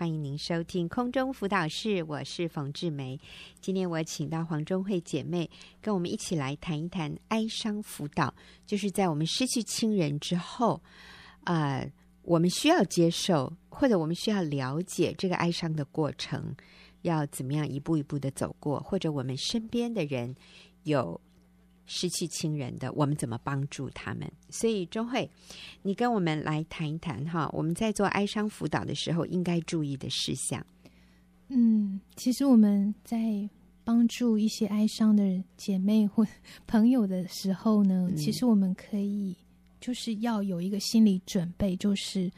欢迎您收听空中辅导室，我是冯志梅。今天我请到黄中慧姐妹跟我们一起来谈一谈哀伤辅导，就是在我们失去亲人之后，呃，我们需要接受或者我们需要了解这个哀伤的过程，要怎么样一步一步的走过，或者我们身边的人有。失去亲人的，我们怎么帮助他们？所以钟慧，你跟我们来谈一谈哈，我们在做哀伤辅导的时候应该注意的事项。嗯，其实我们在帮助一些哀伤的姐妹或朋友的时候呢，嗯、其实我们可以就是要有一个心理准备，就是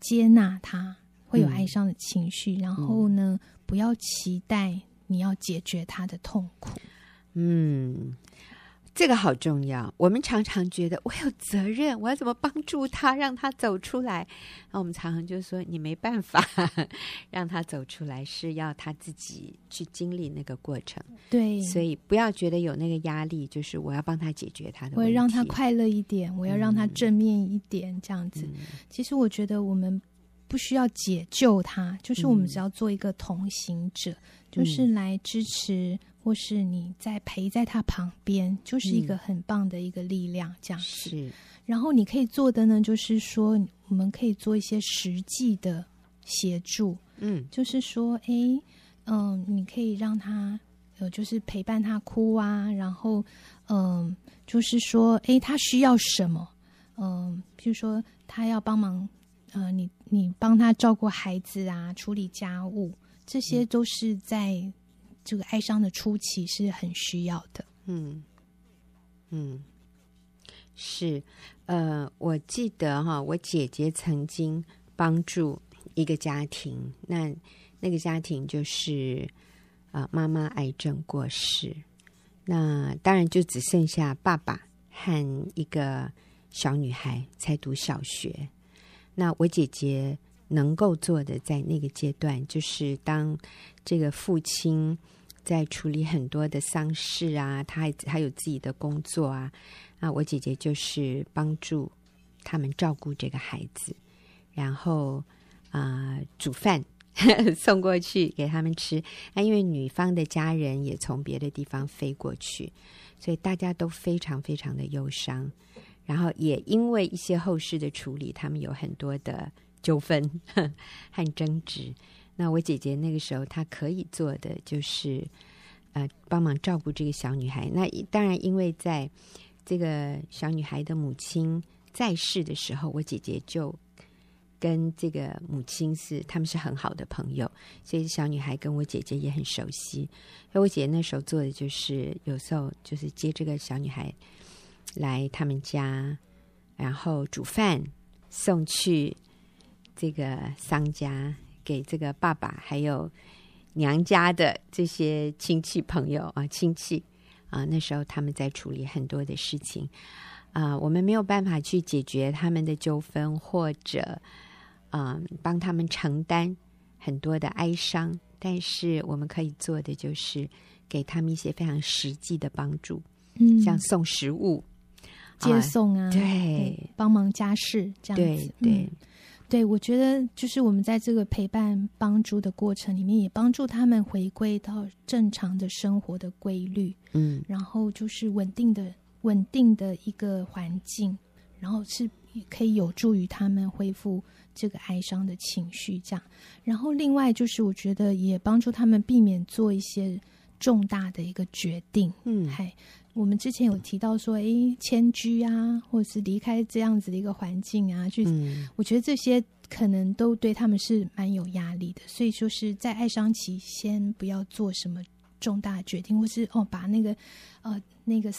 接纳他会有哀伤的情绪，嗯、然后呢，不要期待你要解决他的痛苦。嗯。这个好重要。我们常常觉得我有责任，我要怎么帮助他，让他走出来？那我们常常就说，你没办法 让他走出来，是要他自己去经历那个过程。对，所以不要觉得有那个压力，就是我要帮他解决他的问题，我要让他快乐一点，我要让他正面一点，这样子。嗯、其实我觉得我们不需要解救他，就是我们只要做一个同行者，嗯、就是来支持。或是你在陪在他旁边，就是一个很棒的一个力量，这样子。是。然后你可以做的呢，就是说，我们可以做一些实际的协助。嗯，就是说，哎，嗯，你可以让他，呃，就是陪伴他哭啊，然后，嗯，就是说，哎，他需要什么？嗯，譬如说他要帮忙，呃，你你帮他照顾孩子啊，处理家务，这些都是在。这个哀伤的初期是很需要的，嗯嗯，是，呃，我记得哈，我姐姐曾经帮助一个家庭，那那个家庭就是啊、呃，妈妈癌症过世，那当然就只剩下爸爸和一个小女孩才读小学，那我姐姐能够做的在那个阶段，就是当这个父亲。在处理很多的丧事啊，他还还有自己的工作啊，啊，我姐姐就是帮助他们照顾这个孩子，然后啊、煮饭 送过去给他们吃。那因为女方的家人也从别的地方飞过去，所以大家都非常非常的忧伤。然后也因为一些后事的处理，他们有很多的纠纷 和争执。那我姐姐那个时候，她可以做的就是，呃，帮忙照顾这个小女孩。那当然，因为在这个小女孩的母亲在世的时候，我姐姐就跟这个母亲是他们是很好的朋友，所以小女孩跟我姐姐也很熟悉。所以我姐姐那时候做的就是，有时候就是接这个小女孩来他们家，然后煮饭送去这个商家。给这个爸爸还有娘家的这些亲戚朋友啊，亲戚啊，那时候他们在处理很多的事情啊，我们没有办法去解决他们的纠纷，或者啊，帮他们承担很多的哀伤，但是我们可以做的就是给他们一些非常实际的帮助，嗯，像送食物、接送啊，啊对，帮忙家事这样子，对。对嗯对，我觉得就是我们在这个陪伴、帮助的过程里面，也帮助他们回归到正常的生活的规律，嗯，然后就是稳定的、稳定的一个环境，然后是可以有助于他们恢复这个哀伤的情绪，这样。然后另外就是，我觉得也帮助他们避免做一些重大的一个决定，嗯，嗨。我们之前有提到说，哎，迁居啊，或者是离开这样子的一个环境啊，去、嗯、我觉得这些可能都对他们是蛮有压力的。所以说是在哀伤期，先不要做什么重大决定，或是哦，把那个呃那个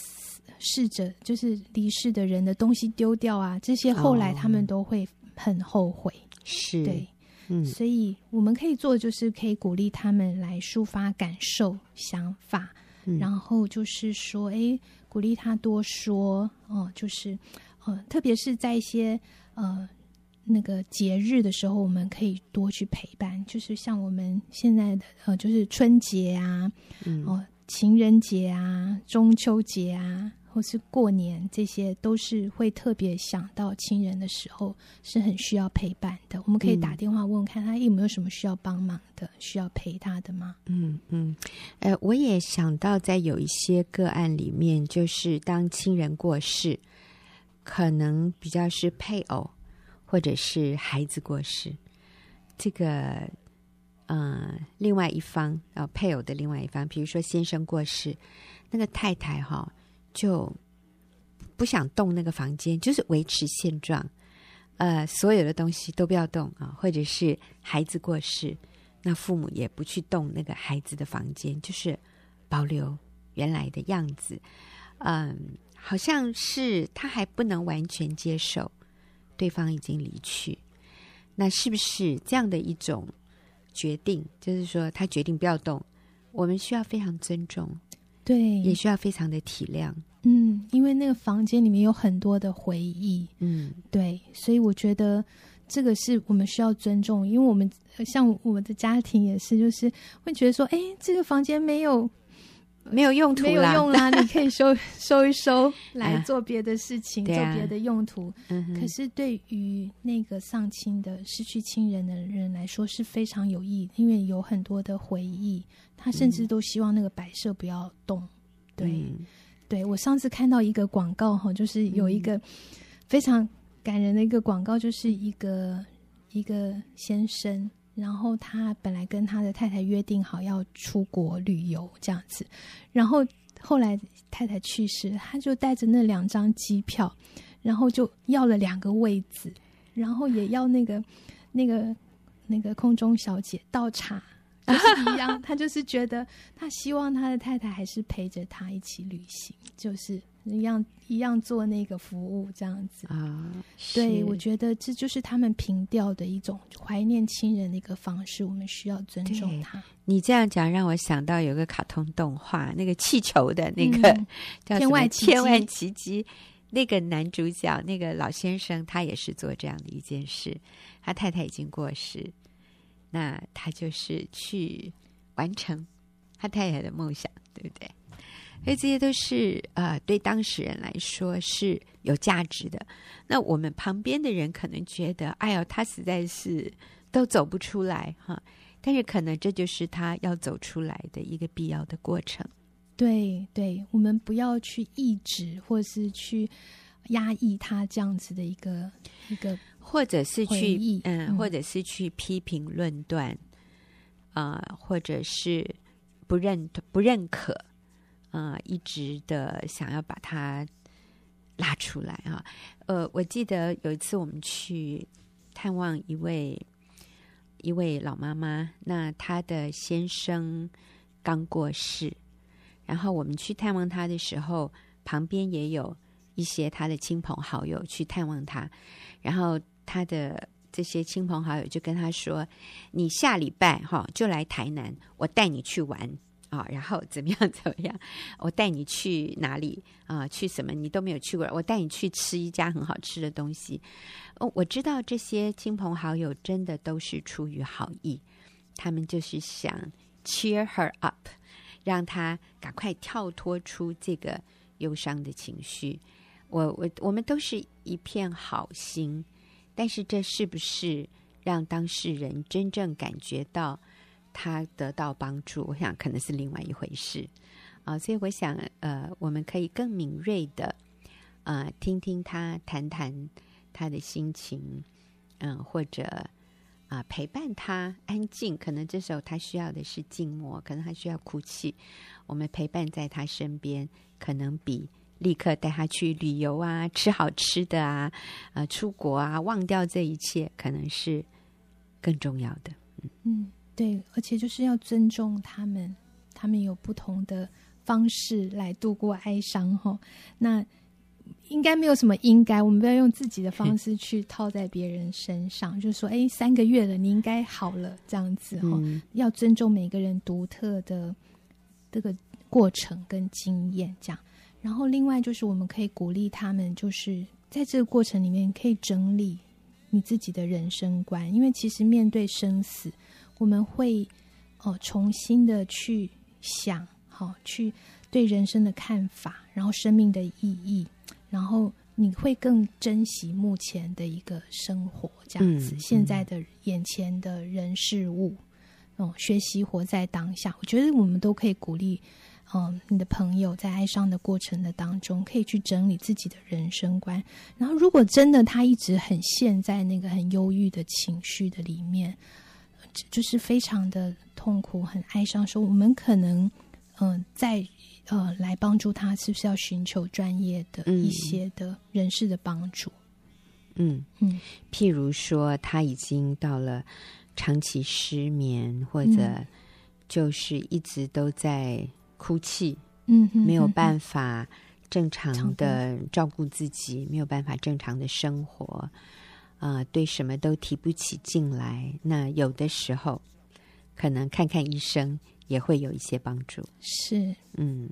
逝者就是离世的人的东西丢掉啊，这些后来他们都会很后悔。是、哦，对，嗯，所以我们可以做的就是可以鼓励他们来抒发感受、想法。然后就是说，哎，鼓励他多说哦，就是，呃，特别是在一些呃那个节日的时候，我们可以多去陪伴。就是像我们现在的呃，就是春节啊，哦，情人节啊，中秋节啊，或是过年，这些都是会特别想到亲人的时候，是很需要陪伴的。我们可以打电话问问看他有没有什么需要帮忙的，需要陪他的吗？嗯嗯，呃，我也想到在有一些个案里面，就是当亲人过世，可能比较是配偶或者是孩子过世，这个。嗯、呃，另外一方呃，配偶的另外一方，比如说先生过世，那个太太哈、哦、就不想动那个房间，就是维持现状，呃，所有的东西都不要动啊，或者是孩子过世，那父母也不去动那个孩子的房间，就是保留原来的样子。嗯、好像是他还不能完全接受对方已经离去，那是不是这样的一种？决定就是说，他决定不要动，我们需要非常尊重，对，也需要非常的体谅，嗯，因为那个房间里面有很多的回忆，嗯，对，所以我觉得这个是我们需要尊重，因为我们像我们的家庭也是，就是会觉得说，哎，这个房间没有。没有用途啦，没有用啦！你可以收收一收，来做别的事情，啊、做别的用途。嗯、可是对于那个丧亲的、失去亲人的人来说是非常有意义，因为有很多的回忆。他甚至都希望那个摆设不要动。嗯、对，嗯、对我上次看到一个广告哈，就是有一个非常感人的一个广告，就是一个一个先生。然后他本来跟他的太太约定好要出国旅游这样子，然后后来太太去世，他就带着那两张机票，然后就要了两个位子，然后也要那个那个那个空中小姐倒茶，就是一样，他就是觉得他希望他的太太还是陪着他一起旅行，就是。一样一样做那个服务这样子啊，对，我觉得这就是他们凭吊的一种怀念亲人的一个方式，我们需要尊重他。你这样讲让我想到有个卡通动画，那个气球的那个、嗯、叫什么《天外奇迹》，天外奇迹，那个男主角那个老先生，他也是做这样的一件事。他太太已经过世，那他就是去完成他太太的梦想，对不对？所以这些都是呃，对当事人来说是有价值的。那我们旁边的人可能觉得，哎呦，他实在是都走不出来哈。但是可能这就是他要走出来的一个必要的过程。对对，我们不要去抑制或是去压抑他这样子的一个一个，或者是去嗯，或者是去批评论断啊、呃，或者是不认不认可。呃，一直的想要把它拉出来啊。呃，我记得有一次我们去探望一位一位老妈妈，那她的先生刚过世，然后我们去探望她的时候，旁边也有一些她的亲朋好友去探望她，然后她的这些亲朋好友就跟她说：“你下礼拜哈就来台南，我带你去玩。”啊，然后怎么样？怎么样？我带你去哪里啊？去什么？你都没有去过。我带你去吃一家很好吃的东西。哦，我知道这些亲朋好友真的都是出于好意，他们就是想 cheer her up，让她赶快跳脱出这个忧伤的情绪。我我我们都是一片好心，但是这是不是让当事人真正感觉到？他得到帮助，我想可能是另外一回事。啊，所以我想，呃，我们可以更敏锐的，呃，听听他谈谈他的心情，嗯、或者啊、呃，陪伴他安静，可能这时候他需要的是静默，可能他需要哭泣，我们陪伴在他身边，可能比立刻带他去旅游啊，吃好吃的啊，呃，出国啊，忘掉这一切，可能是更重要的，嗯。嗯。对，而且就是要尊重他们，他们有不同的方式来度过哀伤哈。那应该没有什么应该，我们不要用自己的方式去套在别人身上，就是说，哎，三个月了，你应该好了这样子哈。嗯、要尊重每个人独特的这个过程跟经验，这样。然后另外就是我们可以鼓励他们，就是在这个过程里面可以整理你自己的人生观，因为其实面对生死。我们会哦、呃、重新的去想，好、哦、去对人生的看法，然后生命的意义，然后你会更珍惜目前的一个生活，这样子，嗯、现在的眼前的人事物，嗯，学习活在当下。我觉得我们都可以鼓励，嗯，你的朋友在哀伤的过程的当中，可以去整理自己的人生观。然后，如果真的他一直很陷在那个很忧郁的情绪的里面，就是非常的痛苦、很哀伤，说我们可能，嗯，在。呃，来帮助他，是不是要寻求专业的一些的人士的帮助？嗯嗯，譬如说他已经到了长期失眠，或者就是一直都在哭泣，嗯，没有办法正常的照顾自己，没有办法正常的生活，啊、呃，对什么都提不起劲来。那有的时候，可能看看医生。也会有一些帮助，是，嗯，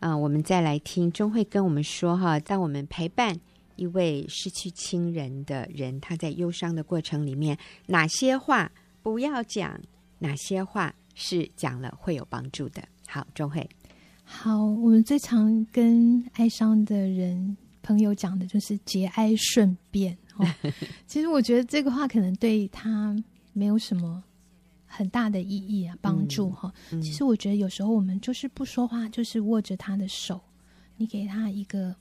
啊，我们再来听钟慧跟我们说哈，当我们陪伴一位失去亲人的人，他在忧伤的过程里面，哪些话不要讲，哪些话是讲了会有帮助的。好，钟慧，好，我们最常跟哀伤的人朋友讲的就是节哀顺变。哦，其实我觉得这个话可能对他没有什么。很大的意义啊，帮助哈。其实我觉得有时候我们就是不说话，就是握着他的手，你给他一个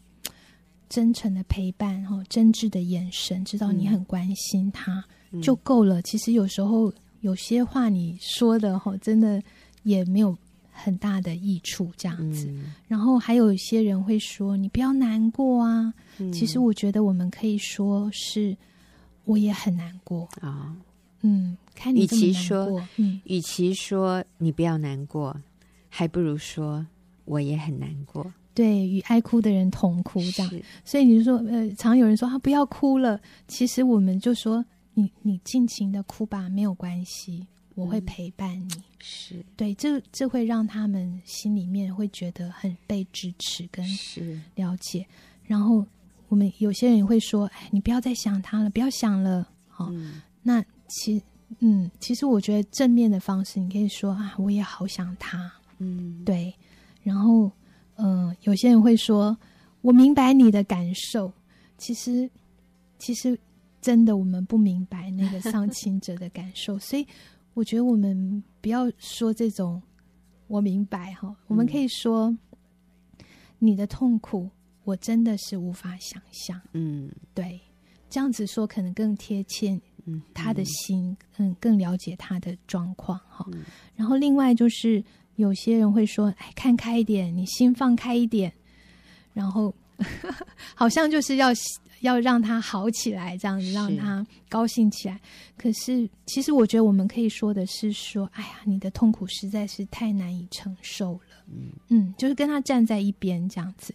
真诚的陪伴哈，真挚的眼神，知道你很关心他、嗯、就够了。其实有时候有些话你说的哈，真的也没有很大的益处这样子。嗯、然后还有一些人会说你不要难过啊。嗯、其实我觉得我们可以说是我也很难过啊。嗯。看你与其说，嗯，与其说你不要难过，还不如说我也很难过。对，与爱哭的人同哭，这样。所以你就说，呃，常有人说他、啊、不要哭了，其实我们就说，你你尽情的哭吧，没有关系，我会陪伴你。是对，这这会让他们心里面会觉得很被支持跟了解。然后我们有些人会说，哎，你不要再想他了，不要想了。好、那其。嗯，其实我觉得正面的方式，你可以说啊，我也好想他。嗯，对。然后，嗯、呃，有些人会说，我明白你的感受。其实，其实真的我们不明白那个丧 亲者的感受，所以我觉得我们不要说这种我明白哈，我们可以说你的痛苦，我真的是无法想象。嗯，对，这样子说可能更贴切。他的心，嗯，更了解他的状况哈。嗯、然后另外就是有些人会说，哎，看开一点，你心放开一点，然后 好像就是要要让他好起来，这样子让他高兴起来。是，可是其实我觉得我们可以说的是说，哎呀，你的痛苦实在是太难以承受了。嗯嗯，就是跟他站在一边这样子。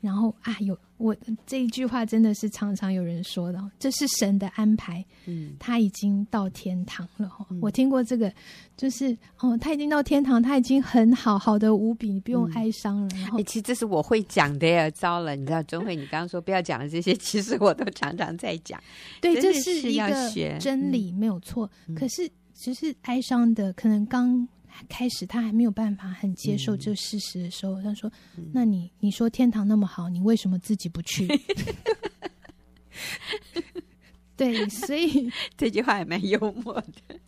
然后啊，有我这一句话真的是常常有人说的，这是神的安排。嗯，他已经到天堂了。嗯、我听过这个，就是哦，他已经到天堂，他已经很好，好的无比，你不用哀伤了。嗯、然后、欸，其实这是我会讲的呀。糟了，你知道，钟慧，你刚刚说不要讲的这些，其实我都常常在讲。对，这是一个真理，嗯、没有错。可是，只是哀伤的，可能刚。开始他还没有办法很接受这个事实的时候，嗯、他说：“那你你说天堂那么好，你为什么自己不去？” 对，所以 这句话也蛮幽默的。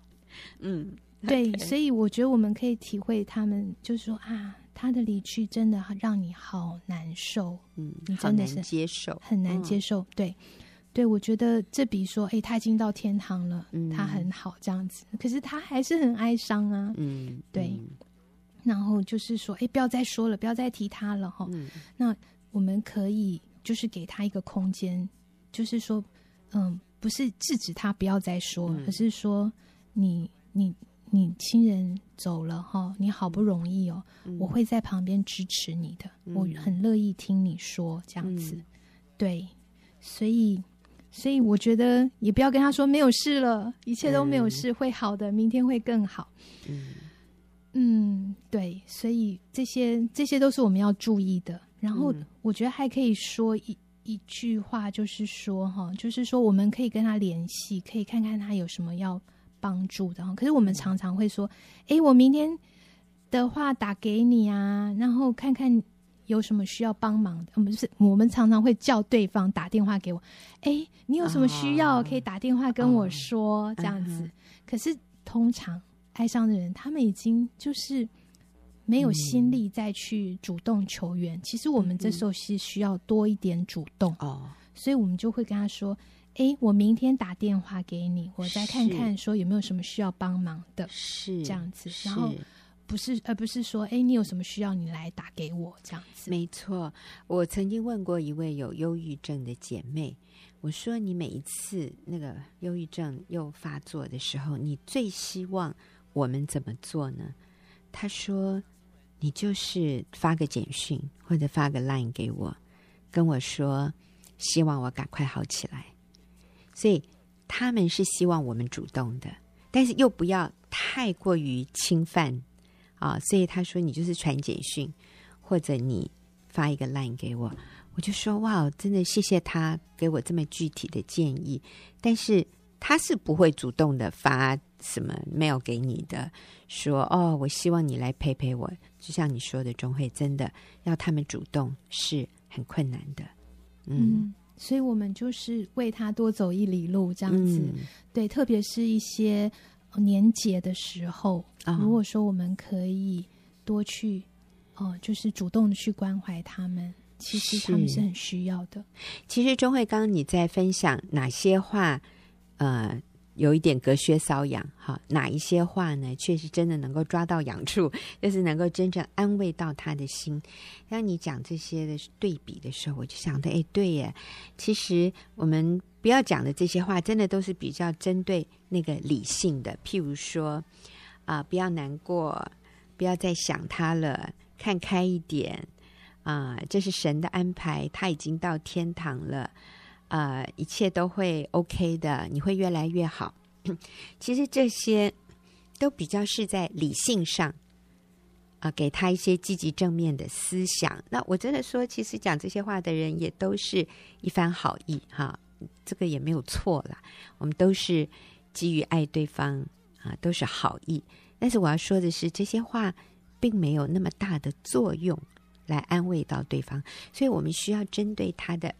嗯，对，所以我觉得我们可以体会他们，就是说啊，他的离去真的让你好难受，嗯，你真的是接受，很难接受，嗯、对。对，我觉得这比说，哎，他已经到天堂了，嗯、他很好这样子。可是他还是很哀伤啊，嗯，对。嗯、然后就是说，哎，不要再说了，不要再提他了，哈、嗯。那我们可以就是给他一个空间，就是说，嗯，不是制止他不要再说，嗯、而是说你，你你你亲人走了哈，你好不容易哦，嗯、我会在旁边支持你的，嗯、我很乐意听你说这样子，嗯、对，所以。所以我觉得也不要跟他说没有事了，一切都没有事，嗯、会好的，明天会更好。嗯，嗯，对，所以这些这些都是我们要注意的。然后我觉得还可以说一一句话，就是说哈，就是说我们可以跟他联系，可以看看他有什么要帮助的。可是我们常常会说，哎，我明天的话打给你啊，然后看看。有什么需要帮忙的？我们是，我们常常会叫对方打电话给我。哎，你有什么需要，可以打电话跟我说，哦、这样子。嗯、可是通常爱上的人，他们已经就是没有心力再去主动求援。嗯、其实我们这时候是需要多一点主动哦，所以我们就会跟他说。哎，我明天打电话给你，我再看看说有没有什么需要帮忙的，是这样子。然后不是，而不是说，哎，你有什么需要，你来打给我这样子。没错，我曾经问过一位有忧郁症的姐妹，我说你每一次那个忧郁症又发作的时候，你最希望我们怎么做呢？她说，你就是发个简讯或者发个 line 给我，跟我说希望我赶快好起来。所以他们是希望我们主动的，但是又不要太过于侵犯啊。所以他说：“你就是传简讯，或者你发一个 line 给我。”我就说：“哇，真的谢谢他给我这么具体的建议。”但是他是不会主动的发什么 mail 给你的，说：“哦，我希望你来陪陪我。”就像你说的，钟慧真的要他们主动是很困难的。嗯。嗯所以我们就是为他多走一里路，这样子，嗯、对，特别是一些年节的时候，哦、如果说我们可以多去，哦、呃，就是主动的去关怀他们，其实他们是很需要的。其实钟慧刚刚你在分享哪些话，呃。有一点隔靴搔痒，哈，哪一些话呢？确实真的能够抓到痒处，就是能够真正安慰到他的心。当你讲这些的对比的时候，我就想到，哎，对耶，其实我们不要讲的这些话，真的都是比较针对那个理性的。譬如说，啊、不要难过，不要再想他了，看开一点，啊、这是神的安排，他已经到天堂了。呃，一切都会 OK 的，你会越来越好。其实这些都比较是在理性上啊、给他一些积极正面的思想。那我真的说，其实讲这些话的人也都是一番好意哈，这个也没有错啦。我们都是基于爱对方啊，都是好意。但是我要说的是，这些话并没有那么大的作用来安慰到对方，所以我们需要针对他的。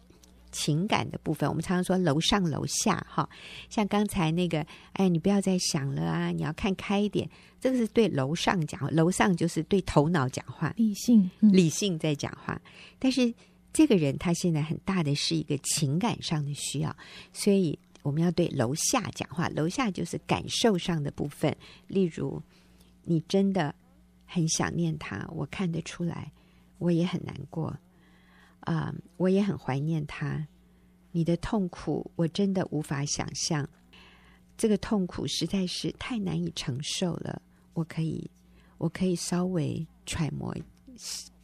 情感的部分，我们常常说楼上楼下哈，像刚才那个，哎，你不要再想了啊，你要看开一点。这个是对楼上讲话，楼上就是对头脑讲话，理性，嗯、理性在讲话。但是这个人他现在很大的是一个情感上的需要，所以我们要对楼下讲话。楼下就是感受上的部分，例如你真的很想念他，我看得出来，我也很难过。啊我也很怀念他。你的痛苦，我真的无法想象。这个痛苦实在是太难以承受了。我可以，我可以稍微揣摩、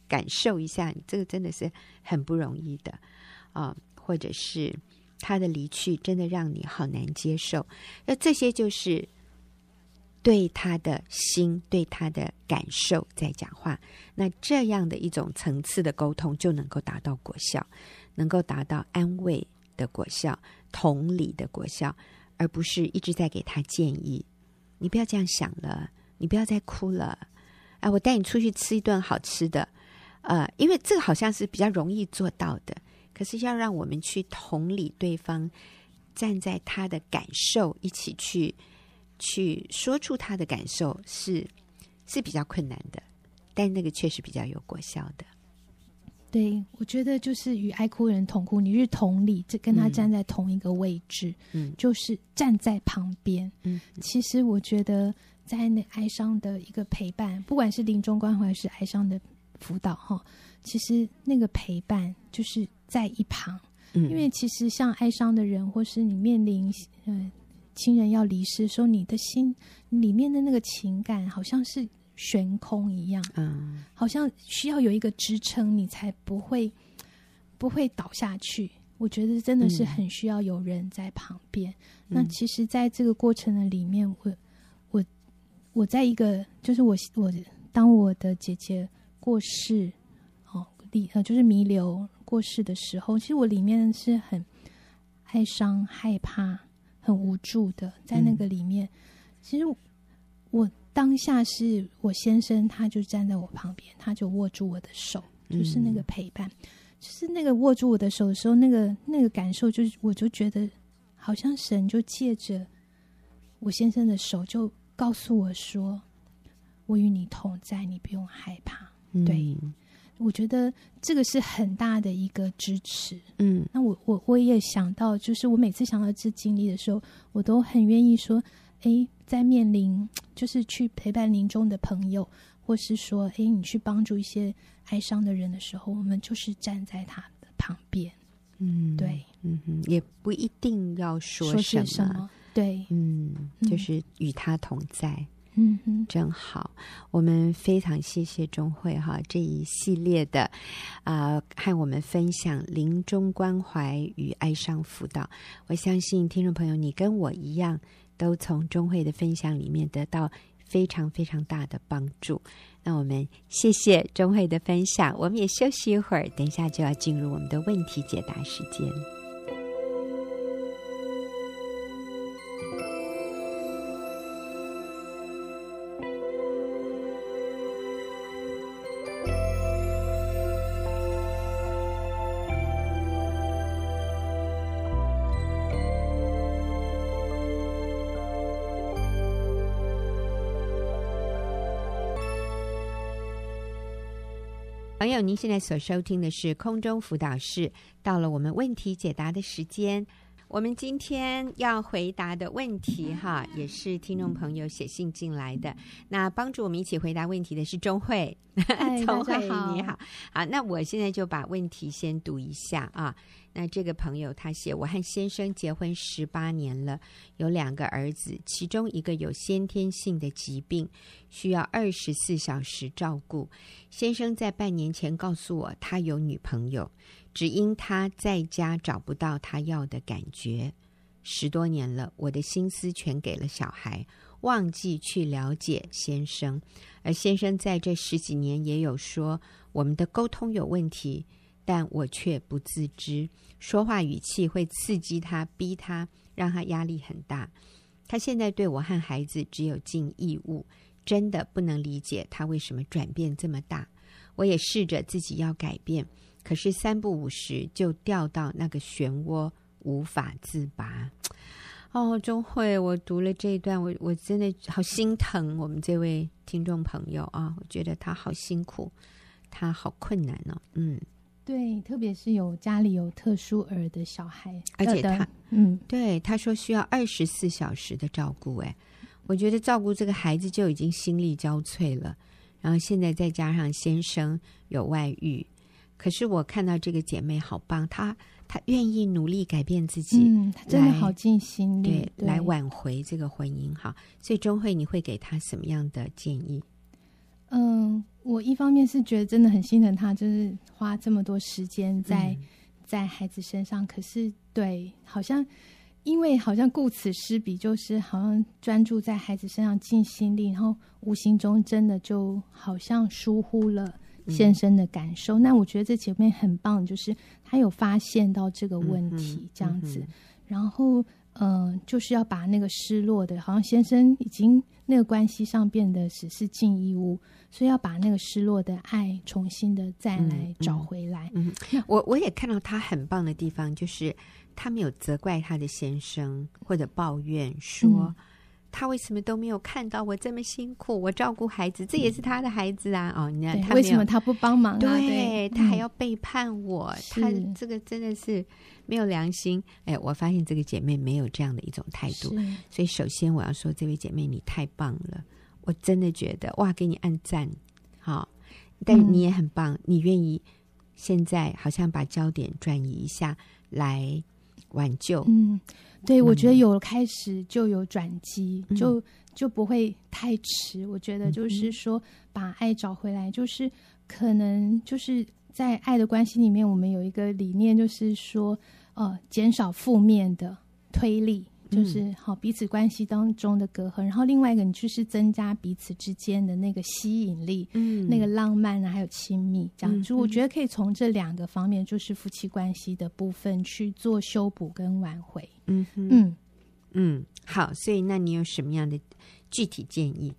感受一下。这个真的是很不容易的啊或者是他的离去，真的让你好难接受。那这些就是。对他的心，对他的感受在讲话，那这样的一种层次的沟通就能够达到果效，能够达到安慰的果效、同理的果效，而不是一直在给他建议。你不要这样想了，你不要再哭了。哎，我带你出去吃一顿好吃的。呃，因为这个好像是比较容易做到的，可是要让我们去同理对方，站在他的感受一起去。去说出他的感受是是比较困难的，但那个确实比较有果效的。对，我觉得就是与爱哭人同哭，你是同理，这跟他站在同一个位置，嗯，就是站在旁边。嗯，其实我觉得在那哀伤的一个陪伴，不管是临终关怀还是哀伤的辅导，哈，其实那个陪伴就是在一旁，嗯，因为其实像哀伤的人，或是你面临，嗯。亲人要离世，的时候你的心里面的那个情感好像是悬空一样，嗯，好像需要有一个支撑，你才不会不会倒下去。我觉得真的是很需要有人在旁边。嗯、那其实，在这个过程的里面，我我我在一个就是我我当我的姐姐过世哦，离呃就是弥留过世的时候，其实我里面是很哀伤、害怕。很无助的，在那个里面，嗯、其实我当下是我先生，他就站在我旁边，他就握住我的手，就是那个陪伴，嗯、就是那个握住我的手的时候，那个那个感受，就是我就觉得好像神就借着我先生的手，就告诉我说：“我与你同在，你不用害怕。嗯”对，我觉得这个是很大的一个支持。嗯，那我我我也想到，就是我每次想到这经历的时候，我都很愿意说：“哎，在面临就是去陪伴临终的朋友。”或是说，哎，你去帮助一些哀伤的人的时候，我们就是站在他的旁边。嗯，对，嗯哼，也不一定要说什么，说什么对，嗯，就是与他同在。嗯哼，真好。我们非常谢谢钟慧哈这一系列的啊、和我们分享临终关怀与哀伤辅导。我相信听众朋友，你跟我一样，都从中慧的分享里面得到。非常非常大的帮助，那我们谢谢钟慧的分享，我们也休息一会儿，等一下就要进入我们的问题解答时间。朋友，您现在所收听的是空中辅导室，到了我们问题解答的时间。我们今天要回答的问题，哈，也是听众朋友写信进来的。那帮助我们一起回答问题的是钟慧，钟慧你好，好，那我现在就把问题先读一下啊。那这个朋友他写：我和先生结婚十八年了，有两个儿子，其中一个有先天性的疾病，需要二十四小时照顾。先生在半年前告诉我，他有女朋友，只因他在家找不到他要的感觉。十多年了，我的心思全给了小孩，忘记去了解先生。而先生在这十几年也有说我们的沟通有问题。但我却不自知，说话语气会刺激他，逼他，让他压力很大。他现在对我和孩子只有尽义务，真的不能理解他为什么转变这么大。我也试着自己要改变，可是三不五时就掉到那个漩涡，无法自拔。哦，钟慧，我读了这一段，我我真的好心疼我们这位听众朋友啊！我觉得他好辛苦，他好困难哦。嗯。对，特别是有家里有特殊儿的小孩，而且他，嗯，对，他说需要二十四小时的照顾。哎，我觉得照顾这个孩子就已经心力交瘁了，然后现在再加上先生有外遇，可是我看到这个姐妹好棒，她她愿意努力改变自己，嗯，她真的好尽心力，对，对，来挽回这个婚姻。哈，所以钟慧，你会给她什么样的建议？嗯，我一方面是觉得真的很心疼她，就是花这么多时间在、嗯、在孩子身上。可是，对，好像因为好像顾此失彼，就是好像专注在孩子身上尽心力，然后无形中真的就好像疏忽了先生的感受。嗯、那我觉得这姐妹很棒，就是她有发现到这个问题，嗯、这样子，嗯、然后。嗯、呃，就是要把那个失落的，好像先生已经那个关系上变得只是尽义务，所以要把那个失落的爱重新的再来找回来。嗯，嗯，我我也看到他很棒的地方，就是他没有责怪他的先生或者抱怨说。嗯他为什么都没有看到我这么辛苦？我照顾孩子，这也是他的孩子啊！哦，你看他为什么他不帮忙啊？对，对他还要背叛我，嗯、他这个真的是没有良心。哎，我发现这个姐妹没有这样的一种态度，所以首先我要说，这位姐妹你太棒了，我真的觉得哇，给你按赞。好，但你也很棒，嗯、你愿意现在好像把焦点转移一下来挽救。嗯。对，我觉得有开始就有转机，嗯、就就不会太迟。我觉得就是说，把爱找回来，就是可能就是在爱的关系里面，我们有一个理念，就是说，呃，减少负面的推力。就是好彼此关系当中的隔阂，然后另外一个你就是增加彼此之间的那个吸引力，嗯，那个浪漫啊，还有亲密这样。就我觉得可以从这两个方面，就是夫妻关系的部分去做修补跟挽回。嗯嗯嗯，好，所以那你有什么样的具体建议？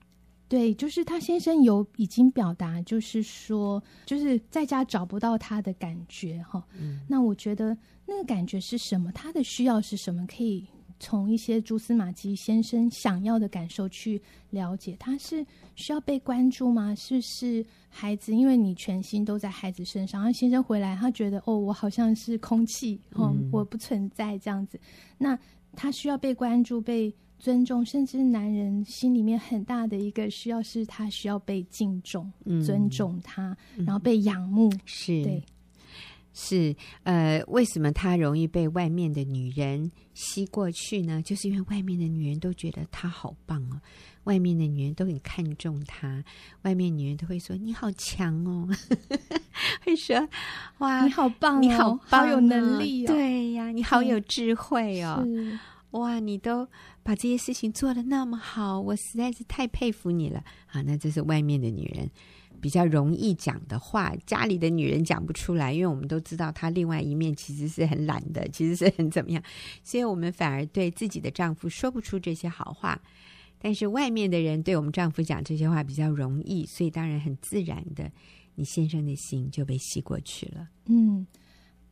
对，就是他先生有已经表达，就是说，就是在家找不到他的感觉哈。嗯，那我觉得那个感觉是什么？他的需要是什么？可以从一些蛛丝马迹先生想要的感受去了解。他是需要被关注吗？是是孩子？因为你全心都在孩子身上，然后先生回来，他觉得哦，我好像是空气，哦，嗯，我不存在这样子。那他需要被关注，被。尊重，甚至男人心里面很大的一个需要，是他需要被敬重、嗯、尊重他，然后被仰慕。是，对，是。呃，为什么他容易被外面的女人吸过去呢？就是因为外面的女人都觉得他好棒哦，外面的女人都很看重他，外面女人都会说你好强哦，会说哇你好棒、哦，你好棒、哦，好有能力、哦，对呀，你好有智慧哦。是哇，你都把这些事情做的那么好，我实在是太佩服你了好！那这是外面的女人比较容易讲的话，家里的女人讲不出来，因为我们都知道她另外一面其实是很懒的，其实是很怎么样，所以我们反而对自己的丈夫说不出这些好话。但是外面的人对我们丈夫讲这些话比较容易，所以当然很自然的，你先生的心就被吸过去了。嗯。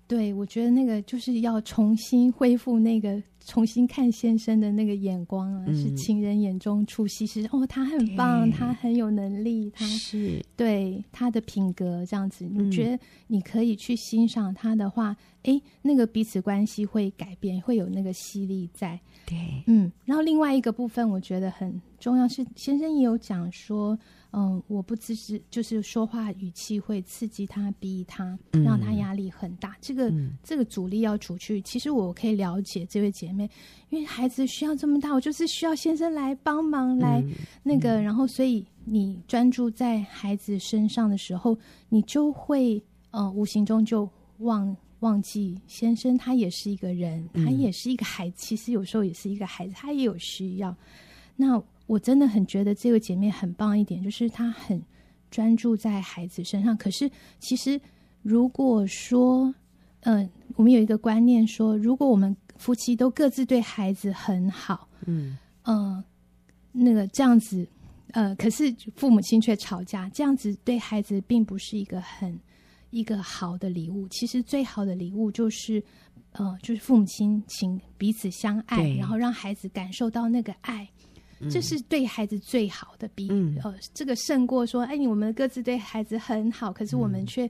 对，我觉得那个就是要重新恢复那个重新看先生的那个眼光啊，嗯、是情人眼中出西施哦，他很棒，他很有能力，他是对他的品格这样子，你、嗯、觉得你可以去欣赏他的话，哎，那个彼此关系会改变，会有那个吸力在。对，嗯，然后另外一个部分，我觉得很重要是先生也有讲说。嗯，我不只是就是说话语气会刺激他、逼他，让他压力很大。嗯、这个、嗯、这个阻力要除去。其实我可以了解这位姐妹，因为孩子需要这么大，我就是需要先生来帮忙来那个。嗯、然后，所以你专注在孩子身上的时候，你就会呃无形中就忘忘记先生，他也是一个人，他也是一个孩子。其实有时候也是一个孩子，他也有需要。那。我真的很觉得这个姐妹很棒一点，就是她很专注在孩子身上。可是，其实如果说，嗯、呃，我们有一个观念说，如果我们夫妻都各自对孩子很好，嗯。嗯、呃，那个这样子，呃，可是父母亲却吵架，这样子对孩子并不是一个很一个好的礼物。其实最好的礼物就是，呃，就是父母亲请彼此相爱，然后让孩子感受到那个爱。这是对孩子最好的，比、嗯、呃这个胜过说，哎，我们各自对孩子很好，可是我们却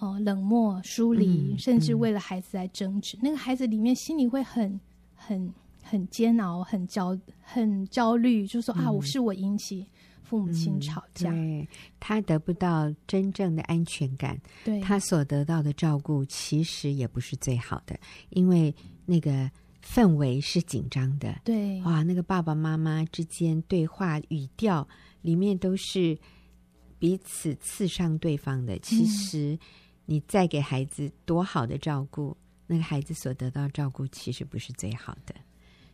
哦、呃、冷漠疏离，嗯、甚至为了孩子来争执。嗯、那个孩子里面心里会很很很煎熬，很焦很焦虑，就说啊，我是我引起父母亲吵架，嗯、对他得不到真正的安全感，对他所得到的照顾其实也不是最好的，因为那个。氛围是紧张的，对，哇，那个爸爸妈妈之间对话语调里面都是彼此刺伤对方的。其实你再给孩子多好的照顾，嗯、那个孩子所得到照顾其实不是最好的。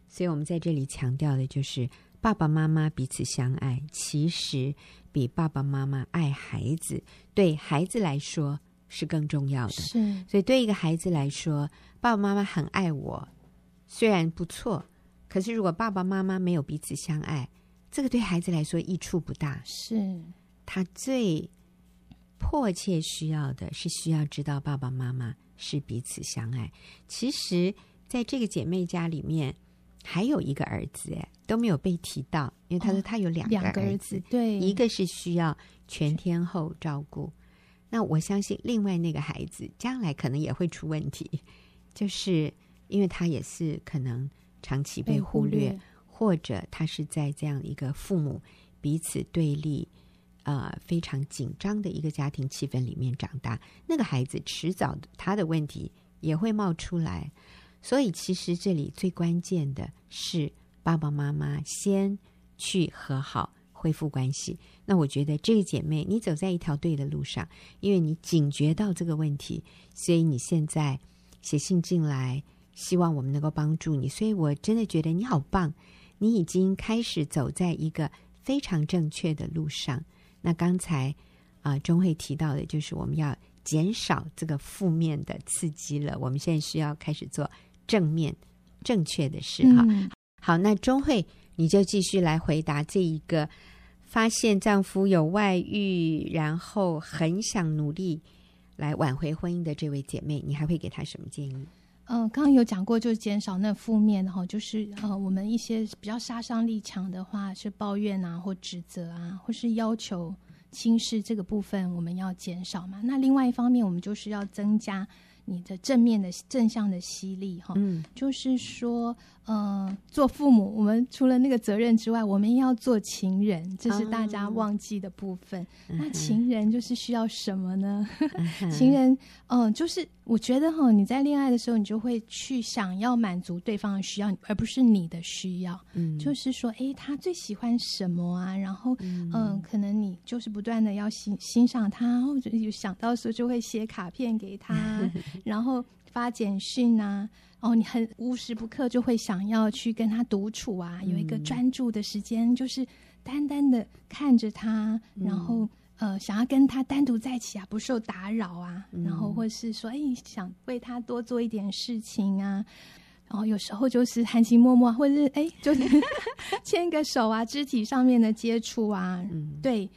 所以我们在这里强调的就是，爸爸妈妈彼此相爱，其实比爸爸妈妈爱孩子，对孩子来说是更重要的。是，所以对一个孩子来说，爸爸妈妈很爱我。虽然不错，可是如果爸爸妈妈没有彼此相爱，这个对孩子来说益处不大。是他最迫切需要的是需要知道爸爸妈妈是彼此相爱。其实，在这个姐妹家里面还有一个儿子，哎，都没有被提到，因为他说他有两个儿子，对，一个是需要全天候照顾。那我相信另外那个孩子将来可能也会出问题，就是。因为他也是可能长期被忽略，忽略或者他是在这样一个父母彼此对立、呃非常紧张的一个家庭气氛里面长大，那个孩子迟早他的问题也会冒出来。所以，其实这里最关键的是爸爸妈妈先去和好、恢复关系。那我觉得这个姐妹，你走在一条对的路上，因为你警觉到这个问题，所以你现在写信进来。希望我们能够帮助你，所以我真的觉得你好棒，你已经开始走在一个非常正确的路上。那刚才啊，钟慧提到的就是我们要减少这个负面的刺激了，我们现在需要开始做正面、正确的事哈。嗯、好，那钟慧你就继续来回答这一个发现丈夫有外遇，然后很想努力来挽回婚姻的这位姐妹，你还会给她什么建议？嗯、刚刚有讲过，就是减少那负面的哈，就是呃，我们一些比较杀伤力强的话，是抱怨啊，或指责啊，或是要求轻视这个部分，我们要减少嘛。那另外一方面，我们就是要增加。你的正面的正向的吸力哈，嗯，就是说，呃，做父母，我们除了那个责任之外，我们要做情人，这是大家忘记的部分。哦、那情人就是需要什么呢？嗯、情人，嗯、呃，就是我觉得哈，你在恋爱的时候，你就会去想要满足对方的需要，而不是你的需要。嗯，就是说，哎，他最喜欢什么啊？然后，嗯、呃，可能你就是不断的要欣欣赏他，或者有想到的时候就会写卡片给他。然后发简讯啊，哦，你很无时不刻就会想要去跟他独处啊，有一个专注的时间，嗯、就是单单的看着他，然后、嗯、呃，想要跟他单独在一起啊，不受打扰啊，嗯、然后或是说，哎，想为他多做一点事情啊，然后有时候就是含情脉脉，或者是哎，就是 牵个手啊，肢体上面的接触啊，嗯、对。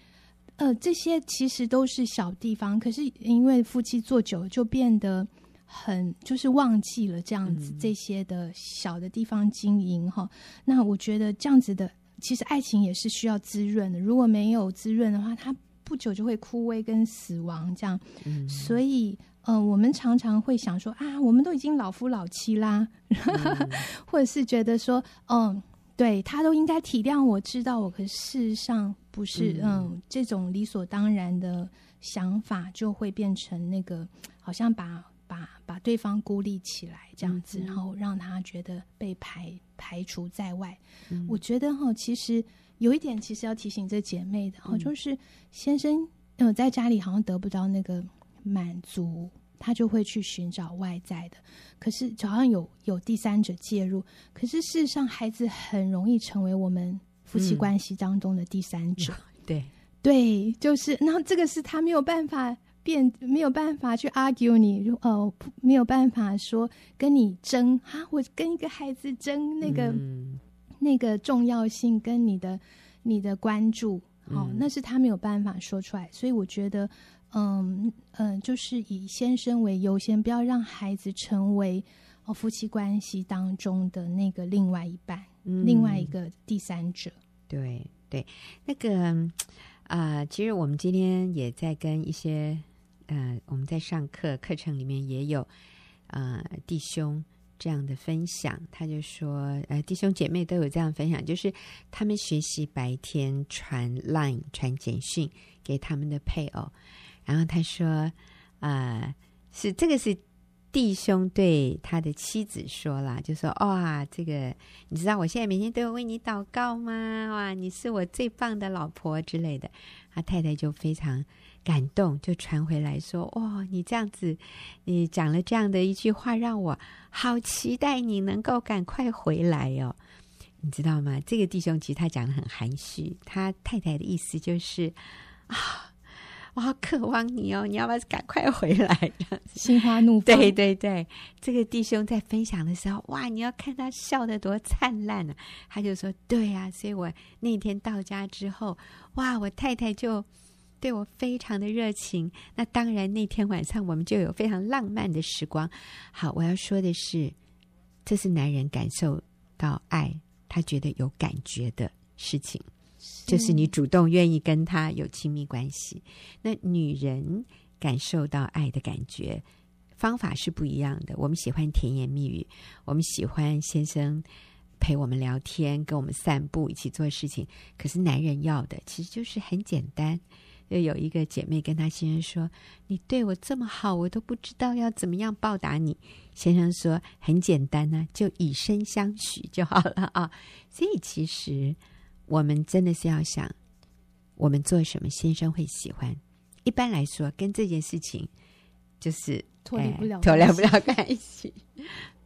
呃，这些其实都是小地方，可是因为夫妻做久了，就变得很就是忘记了这样子、嗯、这些的小的地方经营哈。那我觉得这样子的，其实爱情也是需要滋润的。如果没有滋润的话，它不久就会枯萎跟死亡这样。嗯、所以，呃，我们常常会想说啊，我们都已经老夫老妻啦，嗯、或者是觉得说，嗯。对，他都应该体谅我，知道我，可事实上不是。嗯，嗯，这种理所当然的想法就会变成那个，好像把把把对方孤立起来这样子，嗯、然后让他觉得被排排除在外。嗯、我觉得哈，其实有一点，其实要提醒这姐妹的哈，嗯、就是先生呃在家里好像得不到那个满足。他就会去寻找外在的，可是就好像有有第三者介入，可是事实上，孩子很容易成为我们夫妻关系当中的第三者。嗯、对。对，就是，然后这个是他没有办法变，没有办法去 argue 你，呃，没有办法说跟你争啊，我跟一个孩子争那个、嗯、那个重要性跟你的你的关注，哦，嗯、那是他没有办法说出来，所以我觉得。嗯嗯，就是以先生为优先，不要让孩子成为哦夫妻关系当中的那个另外一半，嗯、另外一个第三者。对对，那个啊、呃，其实我们今天也在跟一些呃，我们在上课课程里面也有啊、呃、弟兄这样的分享，他就说呃弟兄姐妹都有这样分享，就是他们学习白天传 Line 传简讯给他们的配偶。然后他说：“啊、呃，是这个是弟兄对他的妻子说了，就说哇，这个你知道我现在每天都有为你祷告吗？哇，你是我最棒的老婆之类的。”他太太就非常感动，就传回来说：“哦，你这样子，你讲了这样的一句话，让我好期待你能够赶快回来哦。你知道吗？这个弟兄其实他讲得很含蓄，他太太的意思就是啊。”我好渴望你哦！你要不要赶快回来？心花怒放。对对对，这个弟兄在分享的时候，哇！你要看他笑得多灿烂啊！他就说：“对呀、啊，所以我那天到家之后，哇！我太太就对我非常的热情。那当然，那天晚上我们就有非常浪漫的时光。好，我要说的是，这是男人感受到爱，他觉得有感觉的事情。”就是你主动愿意跟他有亲密关系，那女人感受到爱的感觉方法是不一样的。我们喜欢甜言蜜语，我们喜欢先生陪我们聊天，跟我们散步，一起做事情。可是男人要的其实就是很简单。就有一个姐妹跟她先生说：“你对我这么好，我都不知道要怎么样报答你。”先生说：“很简单呢、就以身相许就好了啊。”所以其实。我们真的是要想，我们做什么先生会喜欢。一般来说，跟这件事情就是脱离不了、脱离不了关系。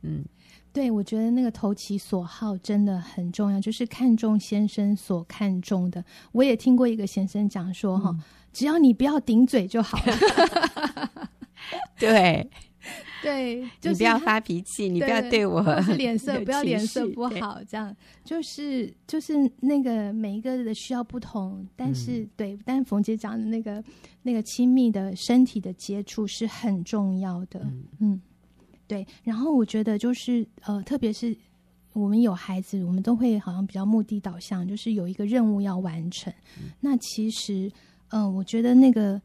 嗯，对，我觉得那个投其所好真的很重要，就是看重先生所看重的。我也听过一个先生讲说：“哈、嗯，只要你不要顶嘴就好了。”对，对，就是你不要发脾气，你不要对我 脸色，不要脸色不好，这样就是就是那个每一个的需要不同，但是、嗯、对，但冯姐讲的那个那个亲密的身体的接触是很重要的，嗯，嗯，对。然后我觉得就是呃，特别是我们有孩子，我们都会好像比较目的导向，就是有一个任务要完成。嗯、那其实，嗯、呃，我觉得那个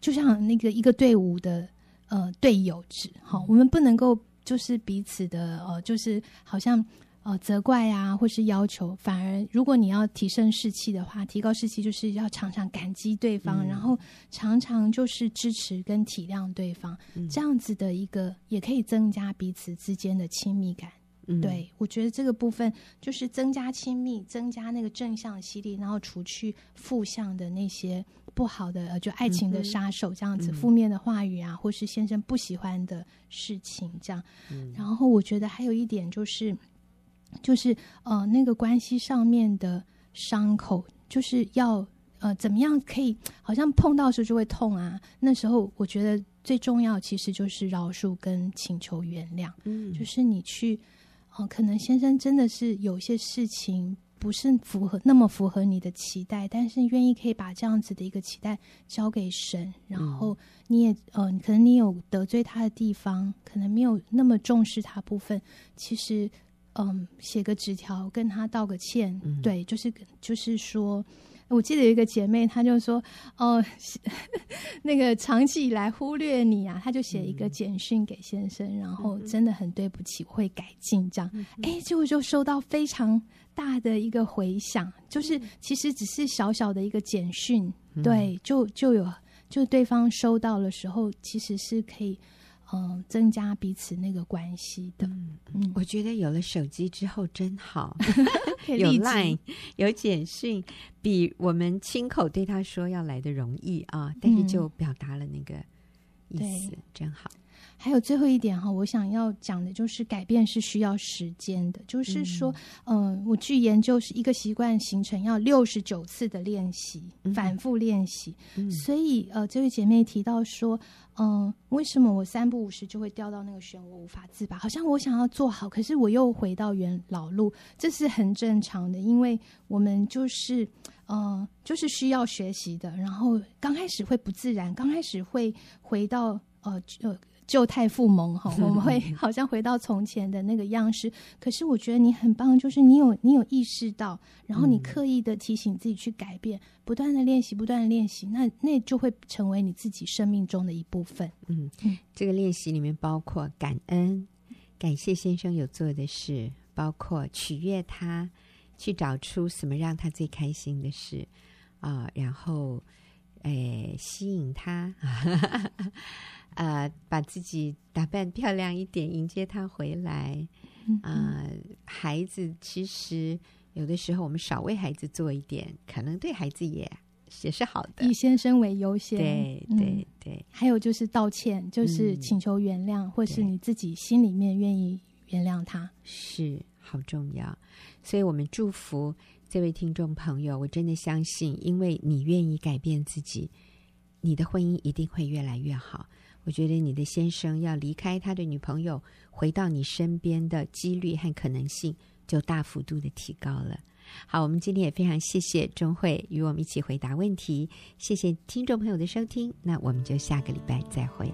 就像那个一个队伍的。呃，队友制，好，我们不能够就是彼此的呃，就是好像呃责怪啊，或是要求，反而如果你要提升士气的话，提高士气就是要常常感激对方，嗯、然后常常就是支持跟体谅对方，嗯、这样子的一个也可以增加彼此之间的亲密感。嗯、对，我觉得这个部分就是增加亲密，增加那个正向的吸力，然后除去负向的那些不好的，呃，就爱情的杀手这样子，嗯、负面的话语啊，或是先生不喜欢的事情这样。嗯、然后我觉得还有一点就是，就是呃，那个关系上面的伤口，就是要呃怎么样可以，好像碰到的时候就会痛啊。那时候我觉得最重要其实就是饶恕跟请求原谅，嗯，就是你去。哦，可能先生真的是有些事情不是符合那么符合你的期待，但是愿意可以把这样子的一个期待交给神，然后你也呃，可能你有得罪他的地方，可能没有那么重视他部分，其实嗯，写个纸条跟他道个歉，嗯、对，就是就是说。我记得有一个姐妹，她就说：“哦，那个长期以来忽略你啊，她就写一个简讯给先生，嗯、然后真的很对不起，我会改进这样。哎、嗯，结果就收到非常大的一个回响，就是其实只是小小的一个简讯，嗯、对，就就有就对方收到的时候，其实是可以。”嗯，增加彼此那个关系的。嗯，嗯，我觉得有了手机之后真好，有 Line 有简讯，比我们亲口对他说要来的容易啊。但是就表达了那个意思，嗯、真好。还有最后一点哈，我想要讲的就是改变是需要时间的，就是说，嗯、呃，我去研究是一个习惯形成要六十九次的练习，反复练习。嗯、所以呃，这位姐妹提到说，嗯、呃，为什么我三不五时就会掉到那个漩涡无法自拔？好像我想要做好，可是我又回到原老路，这是很正常的，因为我们就是，呃，就是需要学习的。然后刚开始会不自然，刚开始会回到呃呃。旧态复萌哈，我们会好像回到从前的那个样式。可是我觉得你很棒，就是你有你有意识到，然后你刻意的提醒自己去改变，嗯、不断的练习，不断的练习，那那就会成为你自己生命中的一部分。嗯，这个练习里面包括感恩，感谢先生有做的事，包括取悦他，去找出什么让他最开心的事啊、呃，然后诶吸引他。呃，把自己打扮漂亮一点，迎接他回来。啊、呃，孩子其实有的时候我们少为孩子做一点，可能对孩子也也是好的。以先生为优先，对对对、嗯。还有就是道歉，就是请求原谅，嗯、或是你自己心里面愿意原谅他，是好重要。所以我们祝福这位听众朋友，我真的相信，因为你愿意改变自己，你的婚姻一定会越来越好。我觉得你的先生要离开他的女朋友，回到你身边的几率和可能性就大幅度的提高了。好，我们今天也非常谢谢钟慧与我们一起回答问题，谢谢听众朋友的收听，那我们就下个礼拜再会。